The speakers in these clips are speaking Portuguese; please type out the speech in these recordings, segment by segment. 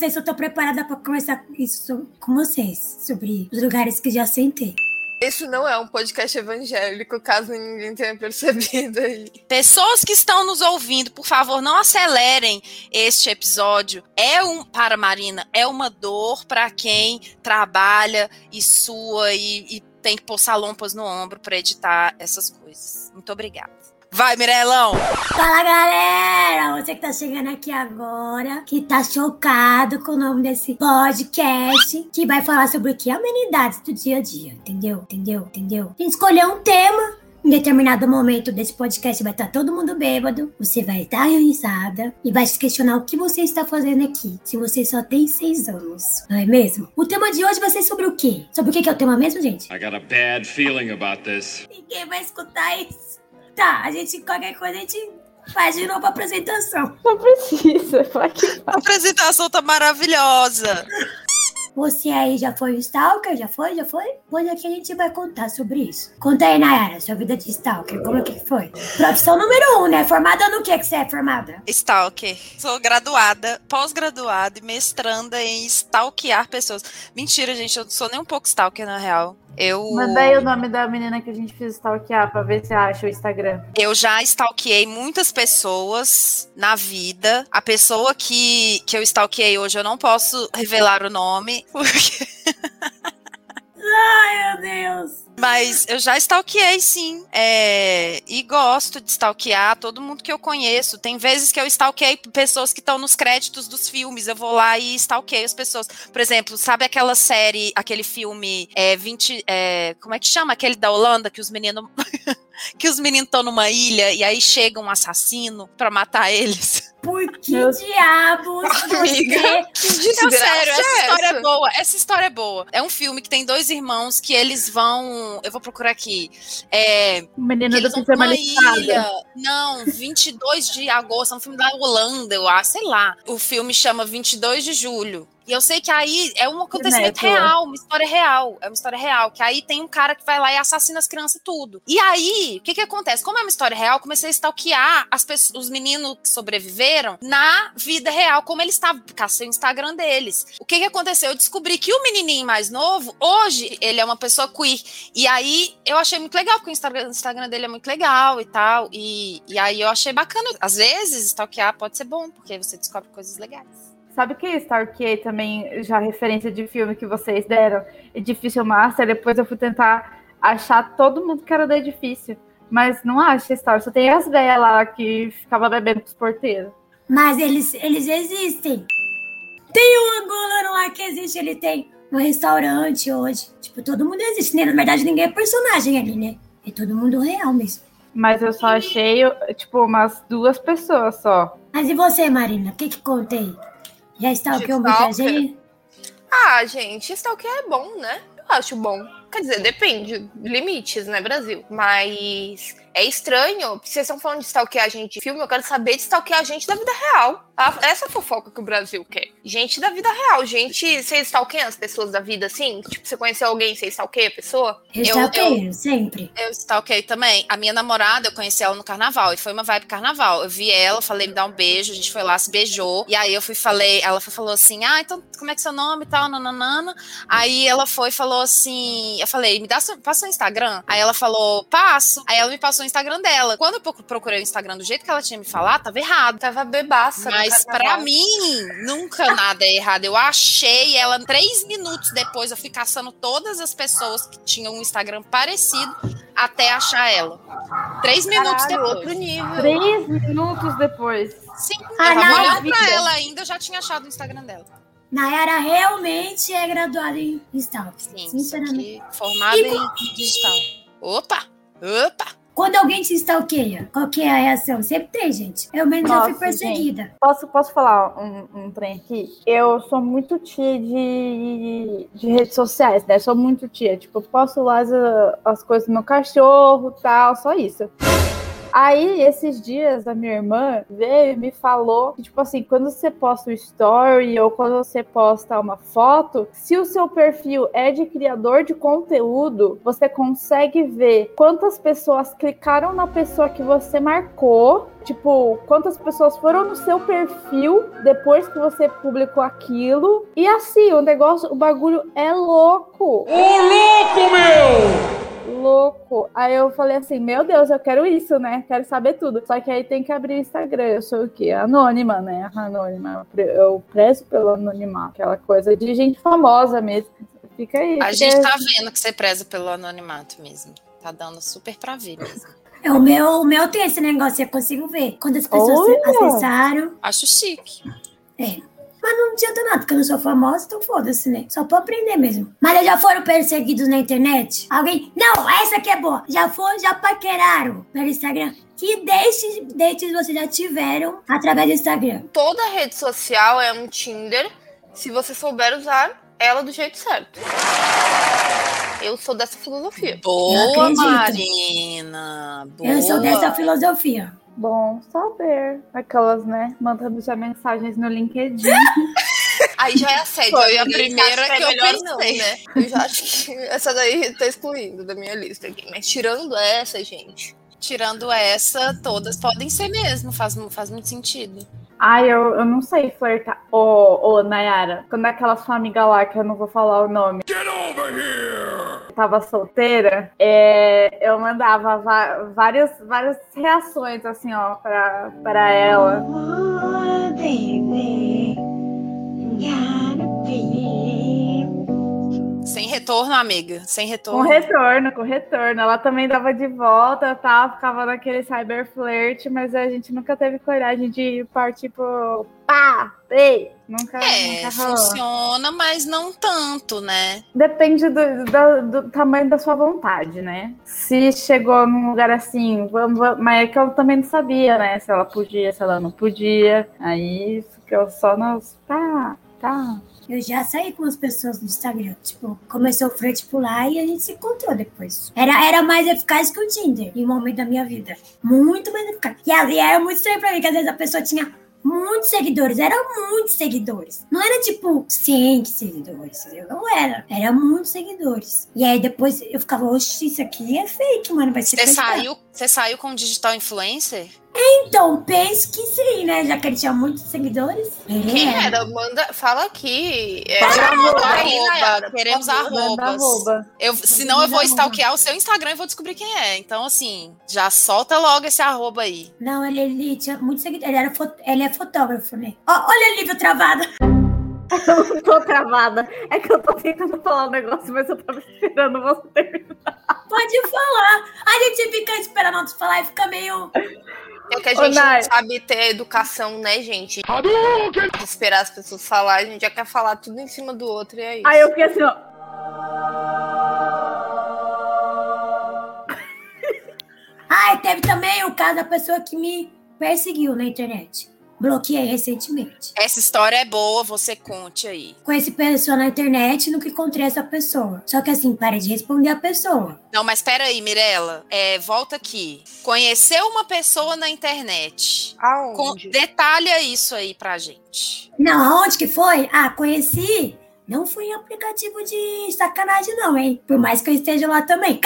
sei se eu tô preparada pra conversar isso com vocês, sobre os lugares que já sentei. Esse não é um podcast evangélico, caso ninguém tenha percebido aí. Pessoas que estão nos ouvindo, por favor, não acelerem este episódio. É um para Marina, é uma dor para quem trabalha e sua e, e tem que pôr salompas no ombro para editar essas coisas. Muito obrigada. Vai, Mirelão! Fala galera! Você que tá chegando aqui agora, que tá chocado com o nome desse podcast, que vai falar sobre o que? Amenidades do dia a dia, entendeu? Entendeu? Entendeu? A gente escolheu um tema em determinado momento desse podcast vai estar todo mundo bêbado, você vai dar risada e vai se questionar o que você está fazendo aqui, se você só tem seis anos, não é mesmo? O tema de hoje vai ser sobre o quê? Sobre o que é o tema mesmo, gente? I got a bad feeling about this. Ninguém vai escutar isso. Tá, a gente, qualquer coisa, a gente faz de novo a apresentação. Não precisa, vai que A apresentação tá maravilhosa. Você aí já foi stalker? Já foi? Já foi? Hoje aqui a gente vai contar sobre isso. Conta aí, Nayara, sua vida de stalker, como é que foi? Profissão número um, né? Formada no que que você é formada? Stalker. Sou graduada, pós-graduada e mestranda em stalkear pessoas. Mentira, gente, eu não sou nem um pouco stalker, na real. Eu, Manda aí o nome da menina que a gente fez stalkear pra ver se acha o Instagram. eu já stalkeei muitas pessoas na vida. A pessoa que, que eu stalkeei hoje, eu não posso revelar o nome, porque Ai, meu Deus. Mas eu já stalkeei, sim. É, e gosto de stalkear todo mundo que eu conheço. Tem vezes que eu stalkeei pessoas que estão nos créditos dos filmes. Eu vou lá e stalkeio as pessoas. Por exemplo, sabe aquela série, aquele filme é, 20. é, como é que chama? Aquele da Holanda que os meninos. Que os meninos estão numa ilha e aí chega um assassino pra matar eles. Por que Meu- diabos Amiga, que Não, sério, essa é história é essa? boa. Essa história é boa. É um filme que tem dois irmãos que eles vão. Eu vou procurar aqui. É, que Menina pra pijama ilha. Não, 22 de agosto. É um filme da Holanda, eu acho. Sei lá. O filme chama 22 de julho. E eu sei que aí é um acontecimento Network. real, uma história real. É uma história real. Que aí tem um cara que vai lá e assassina as crianças tudo. E aí, o que que acontece? Como é uma história real, comecei a stalkear as pessoas, os meninos que sobreviveram na vida real, como eles estavam. Cacei o Instagram deles. O que que aconteceu? Eu descobri que o menininho mais novo, hoje, ele é uma pessoa queer. E aí, eu achei muito legal, porque o Instagram, o Instagram dele é muito legal e tal. E, e aí, eu achei bacana. Às vezes, stalkear pode ser bom, porque você descobre coisas legais. Sabe que Stalkeei também, já referência de filme que vocês deram? Edifício Master, depois eu fui tentar achar todo mundo que era do edifício. Mas não acha história, só tem as velhas lá que ficava bebendo com os porteiros. Mas eles, eles existem. Tem um angolano lá que existe, ele tem um restaurante hoje. Tipo, todo mundo existe, né? Na verdade, ninguém é personagem ali, né? É todo mundo real mesmo. Mas eu só achei, tipo, umas duas pessoas só. Mas e você, Marina? O que que conta aí? Já stalkeou muita gente? Ah, gente, stalker é bom, né? Eu acho bom. Quer dizer, depende. Limites, né, Brasil? Mas é estranho. Vocês estão falando de stalkear a gente de filme, eu quero saber de gente da vida real. A- Essa é fofoca que o Brasil quer. Gente da vida real. Gente, você stalkeia as pessoas da vida assim? Tipo, você conheceu alguém, você stalkeia a pessoa? Eu Eu- stalkeio, sempre. Eu stalkeei também. A minha namorada, eu conheci ela no carnaval. E foi uma vibe carnaval. Eu vi ela, falei, me dá um beijo. A gente foi lá, se beijou. E aí eu fui, falei, ela falou assim: Ah, então como é que é seu nome e tal, nananana. Aí ela foi e falou assim: Eu falei, me dá seu, passa o Instagram. Aí ela falou, passo. Aí ela me passou o Instagram dela. Quando eu procu- procurei o Instagram do jeito que ela tinha me falado, tava errado. Tava bebaça. Mas pra carnaval. mim, nunca nada é errado. Eu achei ela três minutos depois. Eu fui caçando todas as pessoas que tinham um Instagram parecido até achar ela. Três minutos Caralho, depois. outro nível. Três minutos depois. Sim, Ah, eu tava não, olhando pra ela ainda, eu já tinha achado o Instagram dela. Nayara realmente é graduada em stalking. Sim, Sinceramente. formada E em digital. Opa! Opa! Quando alguém te stalkeia, qual que é a reação? Sempre tem, gente. Eu mesmo já fui Nossa, perseguida. Posso, posso falar um, um trem aqui? Eu sou muito tia de, de redes sociais, né? Sou muito tia. Tipo, eu posto lá as, as coisas do meu cachorro tal, só isso. Aí, esses dias, a minha irmã veio e me falou que, tipo assim, quando você posta um story ou quando você posta uma foto, se o seu perfil é de criador de conteúdo, você consegue ver quantas pessoas clicaram na pessoa que você marcou Tipo, quantas pessoas foram no seu perfil depois que você publicou aquilo. E assim, o negócio, o bagulho é louco. Ô, louco, meu! Louco. Aí eu falei assim, meu Deus, eu quero isso, né? Quero saber tudo. Só que aí tem que abrir o Instagram. Eu sou o quê? Anônima, né? Anônima. Eu prezo pelo anonimato. Aquela coisa de gente famosa mesmo. Fica aí. A gente tá vendo que você preza pelo anonimato mesmo. Tá dando super pra ver mesmo. É, o meu, o meu tem esse negócio, eu consigo ver. Quando as pessoas Olha! acessaram. Acho chique. É. Mas não adianta nada, porque eu não sou famosa, então foda-se, né? Só pra aprender mesmo. Mas eles já foram perseguidos na internet? Alguém. Não, essa aqui é boa. Já foram, já paqueraram pelo Instagram. Que dates, dates vocês já tiveram através do Instagram? Toda rede social é um Tinder se você souber usar ela do jeito certo. Eu sou dessa filosofia. Boa. Marina. Boa. Eu sou dessa filosofia. Bom saber. Aquelas, né? Mandando já mensagens no LinkedIn. Aí já é assédio. Foi a primeira acho que eu pensei. não, né? Eu já acho que essa daí tá excluindo da minha lista aqui. Mas tirando essa, gente. Tirando essa, todas podem ser mesmo. Faz, faz muito sentido. Ai, eu, eu não sei flertar. Ô, ô, Nayara, quando é aquela sua amiga lá, que eu não vou falar o nome, Get over here! tava solteira, é, eu mandava va- várias, várias reações, assim, ó, pra, pra ela. Sem retorno, amiga. Sem Com retorno. retorno, com retorno. Ela também dava de volta, tá? Ficava naquele cyber flirt, mas a gente nunca teve coragem de partir pro pá, ei, nunca, É, nunca funciona, mas não tanto, né? Depende do, do- do tamanho da sua vontade, né? Se chegou num lugar assim, vamos, vamos- mas é que eu também não sabia, né? Se ela podia, se ela não podia. Aí ficou só nos. Tá, tá. Eu já saí com as pessoas no Instagram. Tipo, começou o frete por lá e a gente se encontrou depois. Era, era mais eficaz que o Tinder em um momento da minha vida. Muito mais eficaz. E ali era muito estranho pra mim, que às vezes a pessoa tinha muitos seguidores. Eram muitos seguidores. Não era tipo 100 seguidores. entendeu? Não era. Era muitos seguidores. E aí depois eu ficava, oxe, isso aqui é fake, mano. Vai ser Você saiu, você saiu com digital influencer? Então, penso que sim, né? Já que ele tinha muitos seguidores. Quem era. era? Manda, fala aqui. É, aí, arroba, Nayara, por queremos favor. Manda arrobas. arroba. Eu, senão eu vou stalkear o seu Instagram e vou descobrir quem é. Então, assim, já solta logo esse arroba aí. Não, ele, ele tinha muitos seguidores. Ele, era ele é fotógrafo, né? Ó, olha a Lívia travada. Eu tô travada. É que eu tô tentando falar um negócio, mas eu tava esperando você terminar. Pode falar. A gente fica esperando outros falar e fica meio. É que a gente não sabe ter educação, né, gente? Esperar as pessoas falar, a gente já quer falar tudo em cima do outro e é isso. Aí eu fiquei assim, ó. Ah, e teve também o caso da pessoa que me perseguiu na internet. Bloqueei recentemente. Essa história é boa, você conte aí. Conheci pessoa na internet e nunca encontrei essa pessoa. Só que assim, parei de responder a pessoa. Não, mas peraí, Mirella. É, volta aqui. Conheceu uma pessoa na internet. Com, Aonde? detalha isso aí pra gente. Não, aonde que foi? Ah, conheci. Não foi em aplicativo de sacanagem, não, hein? Por mais que eu esteja lá também.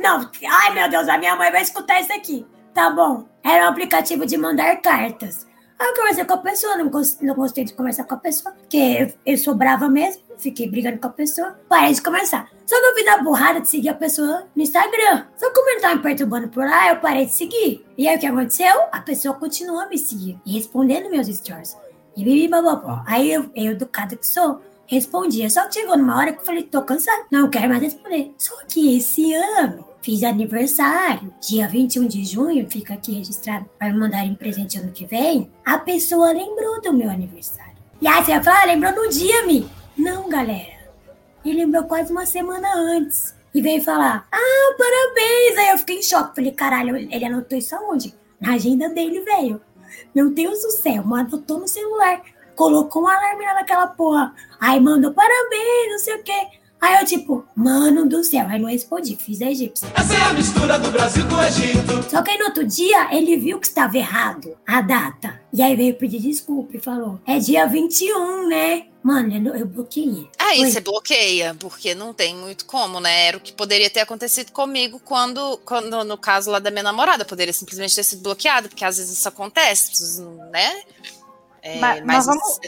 Não, ai meu Deus, a minha mãe vai escutar isso aqui. Tá bom. Era um aplicativo de mandar cartas. Aí eu conversei com a pessoa, não, não gostei de conversar com a pessoa, porque eu, eu sou brava mesmo, fiquei brigando com a pessoa, parei de conversar. Só que eu fiz a burrada de seguir a pessoa no Instagram. Só que como ele tava me perturbando por lá, eu parei de seguir. E aí o que aconteceu? A pessoa continuou me seguir e respondendo meus stories. E bibi bababó. Aí eu, eu, educada que sou, respondia. Só que chegou numa hora que eu falei, tô cansada, não quero mais responder. Só que esse ano, fiz aniversário, dia 21 de junho, fica aqui registrado para me mandarem presente ano que vem. A pessoa lembrou do meu aniversário. E aí você vai falar, ah, lembrou no dia, Mi? Não, galera. Ele lembrou quase uma semana antes. E veio falar, ah, parabéns. Aí eu fiquei em choque. Falei, caralho, ele anotou isso aonde? Na agenda dele, velho. Meu Deus do céu, anotou no celular. Colocou um alarme naquela porra. Aí mandou parabéns, não sei o quê. Aí eu, tipo, mano do céu. Aí não respondi, fiz a egípcia. Essa é a mistura do Brasil com o Egito. Só que aí no outro dia ele viu que estava errado a data. E aí veio pedir desculpa e falou: é dia 21, né? Mano, eu, eu bloqueei. Aí Oi. você bloqueia, porque não tem muito como, né? Era o que poderia ter acontecido comigo quando, quando no caso lá da minha namorada, poderia simplesmente ter sido bloqueado, porque às vezes isso acontece, né? É, Mas- mas vamos-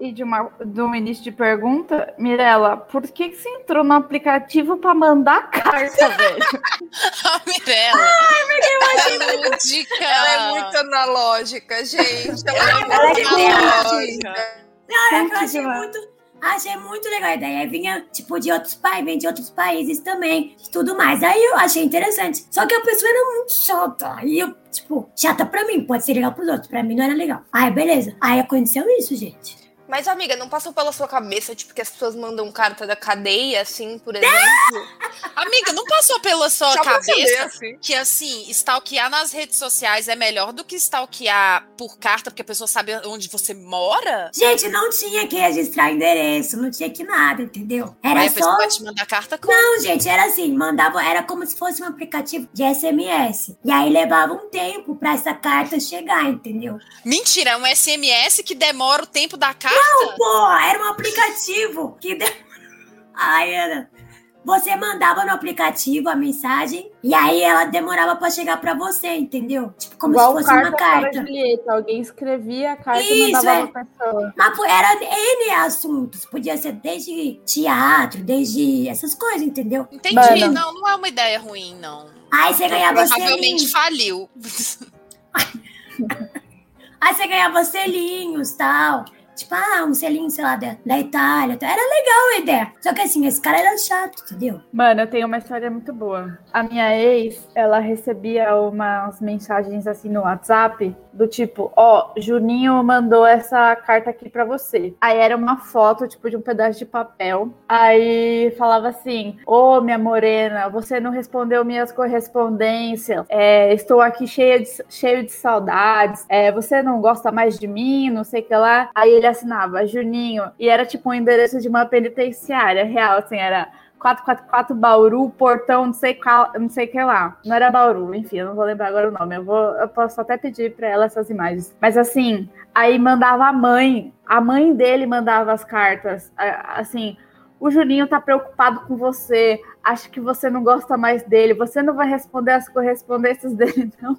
E de, uma, de um início de pergunta, Mirella, por que, que você entrou no aplicativo pra mandar carta, velho? a Mirella. Ai, é lúdica. Ela é muito analógica, gente. Ela é Ela é muito analógica. Não, eu Gente achei demais. muito. Achei muito legal a ideia. Aí vinha, tipo, de outros países, vem de outros países também, e tudo mais. Aí eu achei interessante. Só que a pessoa era muito chata. Aí eu, tipo, chata pra mim, pode ser legal pros outros. Pra mim não era legal. Aí, beleza. Aí aconteceu isso, gente. Mas, amiga, não passou pela sua cabeça, tipo, que as pessoas mandam carta da cadeia, assim, por exemplo? Amiga, não passou pela sua Só pra cabeça saber, assim. que, assim, stalkear nas redes sociais é melhor do que stalkear por carta, porque a pessoa sabe onde você mora? Gente, não tinha que registrar endereço, não tinha que nada, entendeu? Era Aí a pessoa só. vai te mandar carta com. Não, gente, era assim, mandava, era como se fosse um aplicativo de SMS. E aí levava um tempo pra essa carta chegar, entendeu? Mentira, é um SMS que demora o tempo da carta? Porra, era um aplicativo que de... Ai, era. Você mandava no aplicativo a mensagem e aí ela demorava pra chegar pra você, entendeu? Tipo, como Igual se fosse uma carta para carta. Julieta. Alguém escrevia a carta Isso, e mandava é. pra pessoa. Mas pô, era N assuntos. Podia ser desde teatro, desde essas coisas, entendeu? Entendi. Mano. Não, não é uma ideia ruim, não. Aí você ganhava Provavelmente selinhos. faliu. Aí você ganhava selinhos tal. Tipo, ah, um selinho, sei lá, da, da Itália. tal. Era legal a ideia. Só que assim, esse cara era chato, entendeu? Mano, eu tenho uma história muito boa. A minha ex, ela recebia umas mensagens assim no WhatsApp do tipo, ó, Juninho mandou essa carta aqui pra você. Aí era uma foto, tipo, de um pedaço de papel. Aí falava assim: Ô, minha morena, você não respondeu minhas correspondências. É, estou aqui cheia de, cheio de saudades. É, você não gosta mais de mim, não sei o que lá. Aí ele assinava Juninho. E era tipo um endereço de uma penitenciária real, assim, era 444 Bauru, portão, não sei qual, não sei que lá. Não era Bauru, enfim, eu não vou lembrar agora o nome. Eu vou, eu posso até pedir pra ela essas imagens. Mas assim, aí mandava a mãe, a mãe dele mandava as cartas, assim, o Juninho tá preocupado com você, acha que você não gosta mais dele, você não vai responder as correspondências dele, não.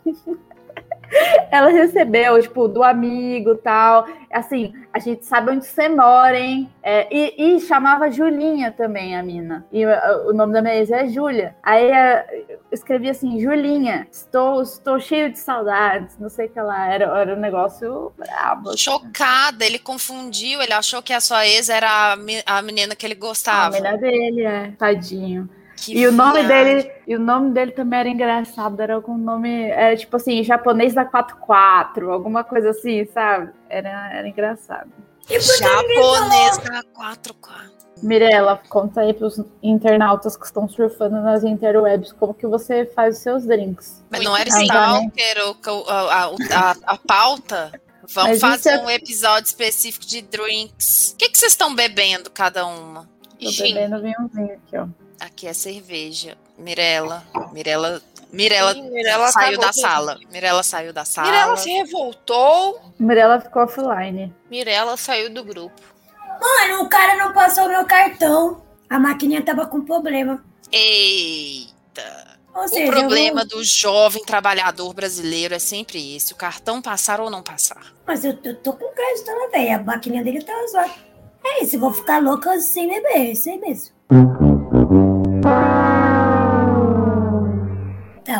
Ela recebeu, tipo, do amigo tal. Assim, a gente sabe onde você mora, hein? É, e, e chamava Julinha também, a mina. E uh, o nome da minha ex é Júlia. Aí uh, eu escrevi assim, Julinha, estou, estou cheio de saudades, não sei o que lá. Era, era um negócio brabo. Chocada, ele confundiu, ele achou que a sua ex era a, a menina que ele A gostava. menina dele, é, tadinho. Que E o nome viagem. dele, e o nome dele também era engraçado, era algum nome, era tipo assim, japonês da 44, alguma coisa assim, sabe? Era, era engraçado. E Japonês da 4K. Mirella, conta aí pros internautas que estão surfando nas interwebs como que você faz os seus drinks. Mas não era Ah, Stalker, o- o- a, a, a pauta? Vamos Mas fazer é- um episódio específico de drinks. O que, que vocês estão bebendo, cada uma? Tô Gin. bebendo vinhozinho aqui, ó. Aqui é cerveja. Mirella. Mirella. Mirella Ih, Mirella saiu da sala. Mirella saiu da sala. Mirella se revoltou. Mirella ficou offline. Mirella saiu do grupo. Mano, o cara não passou meu cartão. A maquininha tava com problema. Eita. Ou O seja, problema vou... do jovem trabalhador brasileiro é sempre esse: o cartão passar ou não passar. Mas eu, eu tô com crédito na veia. A maquininha dele tá zoada. É isso, eu vou ficar louca sem beber. É isso aí mesmo.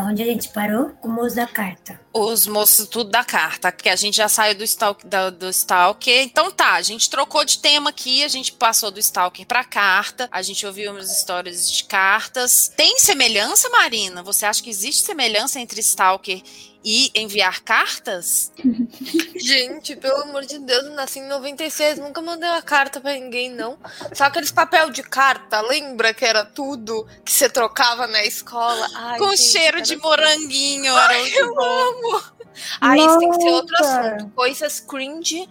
Onde a gente parou? Com o moço da carta. Os moços tudo da carta, que a gente já saiu do do stalker. Então tá, a gente trocou de tema aqui, a gente passou do stalker pra carta, a gente ouviu umas histórias de cartas. Tem semelhança, Marina? Você acha que existe semelhança entre stalker e enviar cartas? Gente, pelo amor de Deus, eu nasci em 96, nunca mandei uma carta pra ninguém, não. Só aqueles papel de carta, lembra que era tudo que você trocava na escola? Ai, Com gente, cheiro de assim. moranguinho. era muito bom. Ah, isso tem que ser outro assunto. Coisas cringe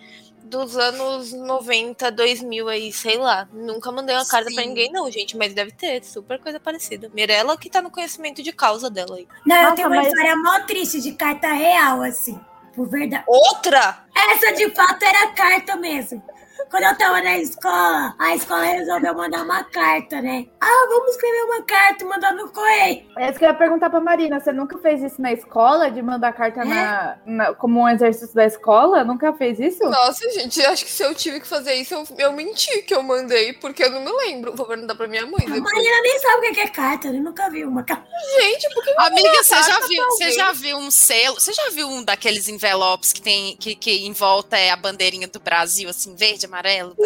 dos anos 90, 2000 aí, sei lá. Nunca mandei uma carta pra Sim. ninguém, não, gente, mas deve ter, super coisa parecida. Mirella que tá no conhecimento de causa dela aí. Não, eu Nossa, tenho uma mas- história mó triste de carta real, assim. Por verdade. Outra? Essa de fato era carta mesmo. Quando eu tava na escola, a escola resolveu mandar uma carta, né? Ah, vamos escrever uma carta e mandar no correio. É isso que eu ia perguntar pra Marina. Você nunca fez isso na escola? De mandar carta na, na- como um exercício da escola? Nunca fez isso? Nossa, gente, acho que se eu tive que fazer isso, eu, eu menti que eu mandei, porque eu não me lembro. Vou perguntar pra minha mãe A depois. Marina nem sabe o que que é carta, eu nunca vi uma carta. Gente, por que eu Amiga, você já viu? Você já viu um selo? Você já viu um daqueles envelopes que tem que, que em volta é a bandeirinha do Brasil, assim, verde, amarelo? Amarelo?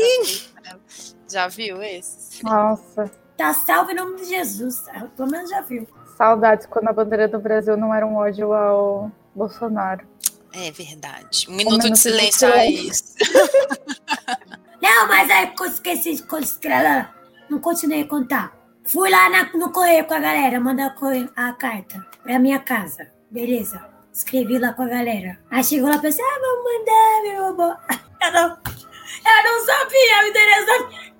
Já viu esse? Nossa, Tá salvo em nome de Jesus. Ah, Pelo menos já viu. saudades quando a bandeira do Brasil não era um ódio ao Bolsonaro. É verdade. Um minuto, minuto de de silêncio a silêncio. isso. Não, mas aí eu esqueci de considerar. Não continuei a contar. Fui lá na- no correio com a galera, mandar a, correio- a carta pra minha casa. Beleza. Escrevi lá com a galera. Aí chegou lá e pensei, ah, vamos mandar, meu robô. Eu não, eu não sabia o endereço da minha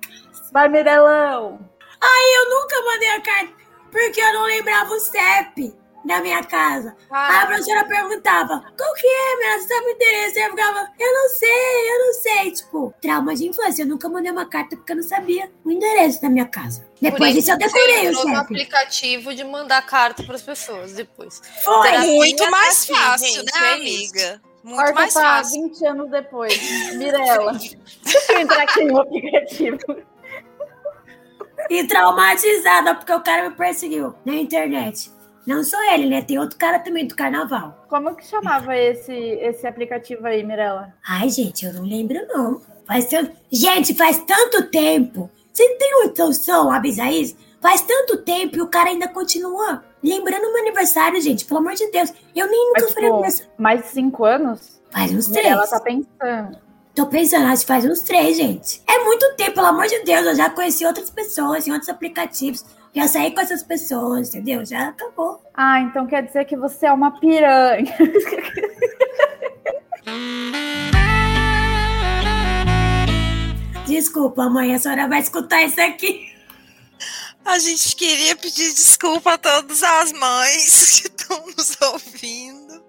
Vai, Mirelão! Aí eu nunca mandei a carta, porque eu não lembrava o CEP da minha casa. Aí a professora perguntava, qual que é, minha? Você sabe o endereço? Eu ficava, eu não sei, eu não sei. Tipo, trauma de infância. Eu nunca mandei uma carta porque eu não sabia o endereço da minha casa. Depois disso eu decorei o CEP. aplicativo de mandar carta pras pessoas depois. Foi. Muito tá mais aqui, fácil, gente, né, é amiga? Muito Corta mais fácil. 20 anos depois. Mirella. Deixa eu entrar aqui no aplicativo. E traumatizada porque o cara me perseguiu na internet. Não só ele, né? Tem outro cara também do carnaval. Como que chamava esse, esse aplicativo aí, Mirella? Ai, gente, eu não lembro, não. Faz tanto... Gente, faz tanto tempo. Você tem noção, Abisaís? Faz tanto tempo e o cara ainda continua lembrando meu aniversário, gente. Pelo amor de Deus. Eu nem nunca Mas, falei tipo, mais de 5 anos? Faz uns três. Mirella tá pensando. Tô pensando, acho que faz uns três, gente. É muito tempo, pelo amor de Deus. Eu já conheci outras pessoas em outros aplicativos. Já saí com essas pessoas, entendeu? Já acabou. Ah, então quer dizer que você é uma piranha. Desculpa, mãe, a senhora vai escutar isso aqui. A gente queria pedir desculpa a todas as mães que estão nos ouvindo.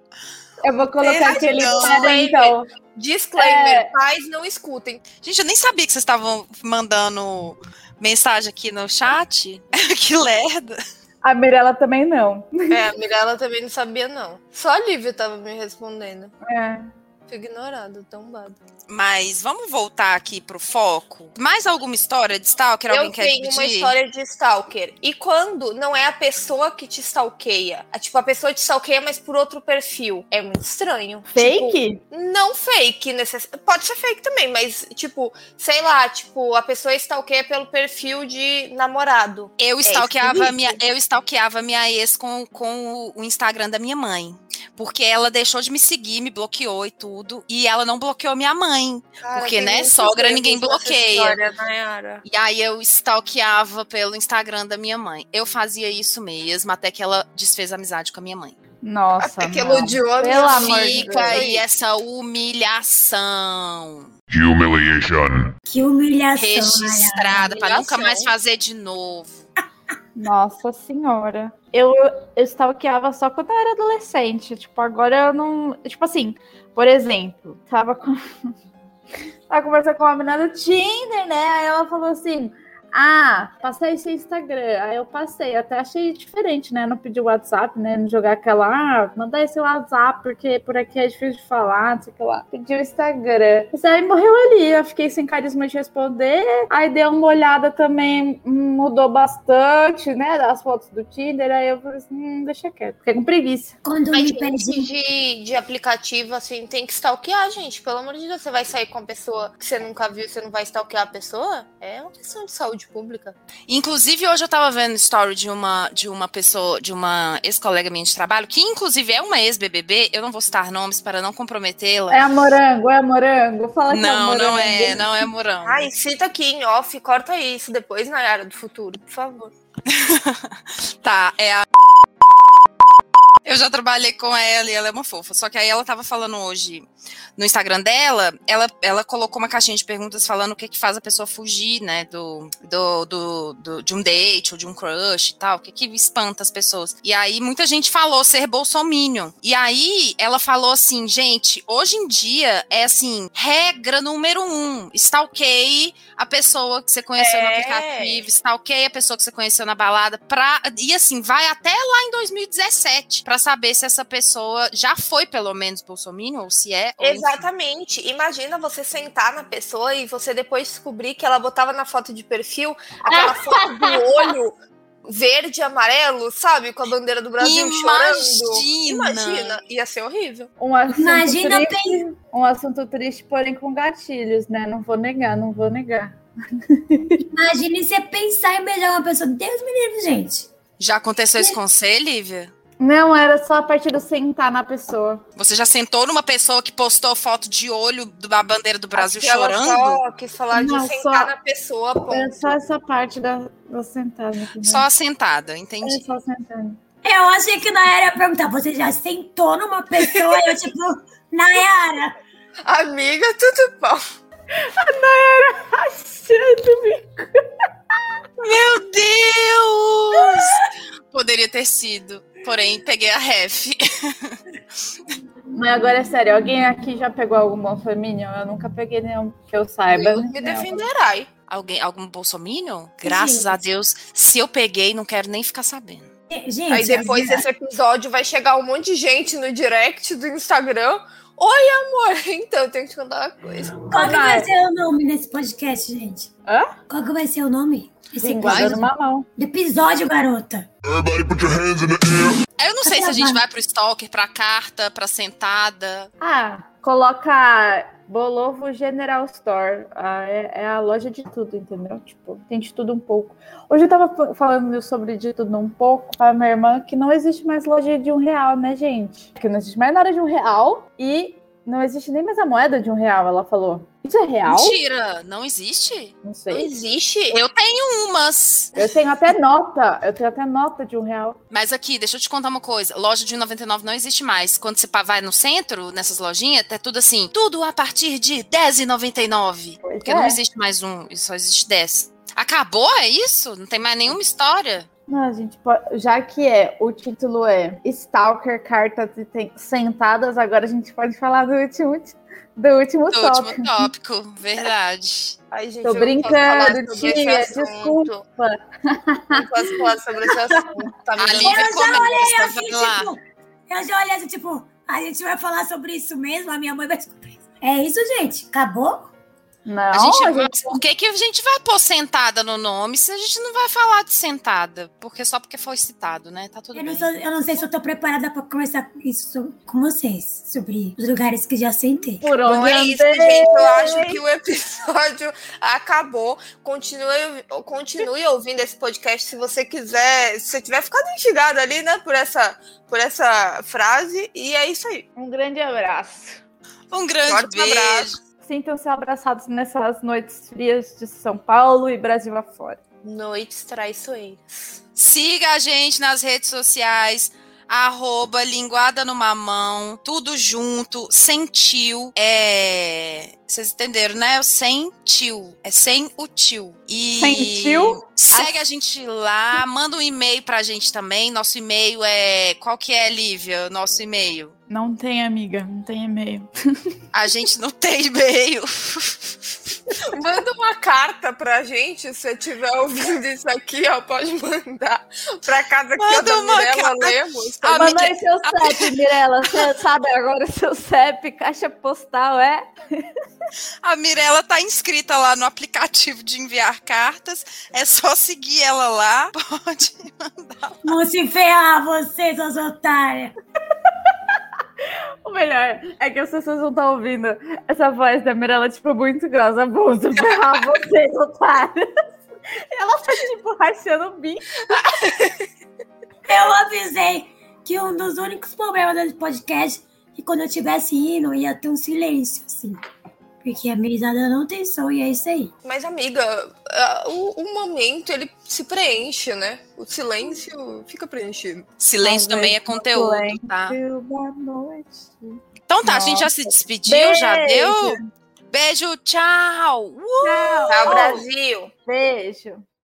Eu vou colocar Perdão. aquele então. Disclaimer, É. pais não escutem. Gente, eu nem sabia que vocês estavam mandando mensagem aqui no chat. que lerda. A Mirella também não. É, a Mirella também não sabia, não. Só a Lívia tava me respondendo. É. Fui ignorado, tombado. Mas vamos voltar aqui pro foco. Mais alguma história de Stalker? Alguém Eu quer tenho dividir? uma história de stalker. E quando não é a pessoa que te stalkeia, é, tipo, a pessoa te stalkeia, mas por outro perfil. É muito estranho. Tipo, Fake? não fake, necess... pode ser fake também, mas, tipo, sei lá, tipo, a pessoa stalkeia pelo perfil de namorado. Eu stalkeava, esquisito. minha, eu stalkeava minha ex com, com o Instagram da minha mãe. Porque ela deixou de me seguir, me bloqueou e tudo. E ela não bloqueou minha mãe. Porque, tem né, sogra ninguém bloqueia. história. E aí eu stalkeava pelo Instagram da minha mãe. Eu fazia isso mesmo, até que ela desfez a amizade com a minha mãe. Nossa. Até que não. elogiou a minha amor de Fica Deus. aí essa humilhação Humiliation. Que humilhação. registrada para nunca humilhação. mais fazer de novo. Nossa senhora. Eu, eu stalkeava só quando eu era adolescente. Tipo, agora eu não. Tipo assim, por exemplo, tava com. tava conversando com uma menina do Tinder, né? Aí ela falou assim. Ah, passei seu Instagram. Aí eu passei, até achei diferente, né? Não pedir o WhatsApp, né? Não jogar aquela, ah, manda esse WhatsApp, porque por aqui é difícil de falar, não sei o que lá. Pedi o Instagram. Isso aí morreu ali. Eu fiquei sem carisma de responder. Aí dei uma olhada também, mudou bastante, né? Das fotos do Tinder. Aí eu falei assim, hum, deixa quieto. Fiquei com preguiça. Quando Mas me pedi. de, de aplicativo, assim, tem que stalkear, gente. Pelo amor de Deus, você vai sair com uma pessoa que você nunca viu, você não vai stalkear a pessoa? É uma questão de saúde pública. Inclusive, hoje eu tava vendo story de uma, de uma pessoa, de uma ex-colega minha de trabalho, que inclusive é uma ex-BBB, eu não vou citar nomes para não comprometê-la. É a morango, é a morango. Fala que é a não, morango. não é, não é Mourão. Ai, cita aqui em off, corta isso depois na área do futuro, por favor. Tá, é a. Eu já trabalhei com ela e ela é uma fofa. Só que aí ela tava falando hoje no Instagram dela, ela, ela colocou uma caixinha de perguntas falando o que que faz a pessoa fugir, né, do, do, do, do- de um date ou de um crush e tal, o que que espanta as pessoas. E aí muita gente falou ser bolsominion. E aí ela falou assim, gente, hoje em dia é assim, regra número um, stalkeie a pessoa que você conheceu no É. aplicativo, stalkeie a pessoa que você conheceu na balada, pra, e assim, vai até lá em 2017 pra saber se essa pessoa já foi pelo menos bolsominion ou se é. ou enfim. Exatamente. Imagina você sentar na pessoa e você depois descobrir que ela botava na foto de perfil aquela foto do olho verde e amarelo, sabe? Com a bandeira do Brasil chorando. Imagina. Imagina. Ia ser horrível. Um assunto Imagina triste, um assunto triste, porém com gatilhos, né? Não vou negar, não vou negar. Imagine você pensar em beijar uma pessoa. Deus me livre, gente. Já aconteceu isso com você, Lívia? Não, era só a partir do sentar na pessoa. Você já sentou numa pessoa que postou foto de olho da bandeira do Brasil Acho que ela chorando? só quis falar Não, de sentar só- na pessoa, Era ponto. só essa parte da, da sentada. entendeu? Só sentada, Era entendi. só sentando. Eu achei que Nayara ia perguntar: você já sentou numa pessoa? eu, tipo, Nayara. Amiga, tudo bom. Meu Deus! Poderia ter sido, porém peguei a ref. Mas agora é sério, alguém aqui já pegou algum bolsominion? Eu nunca peguei nenhum que eu saiba. Me Não. defenderai. Alguém, algum bolsominion? Graças a Deus, se eu peguei, não quero nem ficar sabendo. Gente, Aí depois desse episódio vai chegar um monte de gente no direct do Instagram. Oi, amor. Então, eu tenho que te contar uma coisa. Qual que vai ser o nome desse podcast, gente? Hã? Qual que vai ser o nome? Linguada episódio? mamão. Do episódio, garota. Everybody put your hands in the air. Eu não sei se a gente vai pro stalker, pra carta, pra sentada. Ah, coloca Bolovo General Store. Ah, é, é a loja de tudo, entendeu? Tipo, tem de tudo um pouco. Hoje eu tava fa- falando sobre de tudo um pouco pra minha irmã que não existe mais loja de um real, né, gente? Que não existe mais nada de um real e não existe nem mais a moeda de um real, ela falou. Isso é real? Mentira, não existe? Não Não sei. existe. Eu tenho umas. Eu tenho até nota. Eu tenho até nota de um real. Mas aqui, deixa eu te contar uma coisa. Loja de 1,99 não existe mais. Quando você vai no centro, nessas lojinhas, é tudo assim. Tudo a partir de R$10,99. Pois Porque é. não existe mais um, só existe 10. Acabou, é isso? Não tem mais nenhuma história? Não, gente, po- já que é, o título é Stalker Cartas Sentadas, agora a gente pode falar do último, do último Do tópico. último tópico, verdade. Ai, gente, Tô brincando, tia, desculpa. Não posso falar sobre esse assunto. Tá me A Lívia Assim, vai lá. tipo, eu já olhei assim, tipo, a gente vai falar sobre isso mesmo, a minha mãe vai descobrir. É isso, gente. Acabou? Não, A gente, a gente- por que, que a gente vai pôr sentada no nome se a gente não vai falar de sentada? Porque só porque foi citado, né? Tá tudo Eu não, bem. sou- eu não sei se eu tô preparada pra conversar isso so- com vocês, sobre os lugares que já sentei. por Bom, onde é isso, gente. Eu acho que o episódio acabou. Continue, continue ouvindo esse podcast se você quiser. Se você tiver ficado instigado ali, né, por essa, por essa frase. E é isso aí. Um grande abraço. Um grande Forte beijo. abraço. Sintam-se abraçados nessas noites frias de São Paulo e Brasil afora. Noites traiçoeiras. Siga a gente nas redes sociais. Arroba linguada no mamão, tudo junto, sem tio. É. Vocês entenderam, né? Sem tio. É sem o tio. E Sem tio? Segue a gente lá, manda um e-mail pra gente também. Nosso e-mail é. Qual que é, Lívia? Nosso e-mail? Não tem amiga, não tem e-mail. A gente não tem e-mail. Manda uma carta pra gente, se você estiver ouvindo isso aqui, ó, pode mandar pra casa que eu Manda da Mirella. Lemos. A Manda Mi- aí seu CEP, Mirella. Você sabe agora o seu CEP, caixa postal, é? A Mirella tá inscrita lá no aplicativo de enviar cartas. É só seguir ela lá. Pode mandar. Vão se ferrar vocês, seus otários. O melhor é que as pessoas não estão ouvindo essa voz da Mirella, tipo, muito grossa. Vou ferrar vocês, otários. E ela tá, tipo, rachando o bico. Eu avisei que um dos únicos problemas desse podcast é que quando eu estivesse indo, ia ter um silêncio, assim. Porque a merizada não tem som e é isso aí. Mas, amiga, o, o, momento ele se preenche, né? O silêncio fica preenchido. Silêncio também é conteúdo, tá? Então tá, Nossa. a gente já se despediu, Beijo. já deu? Beijo, tchau! Uh! Tchau, Brasil! Beijo!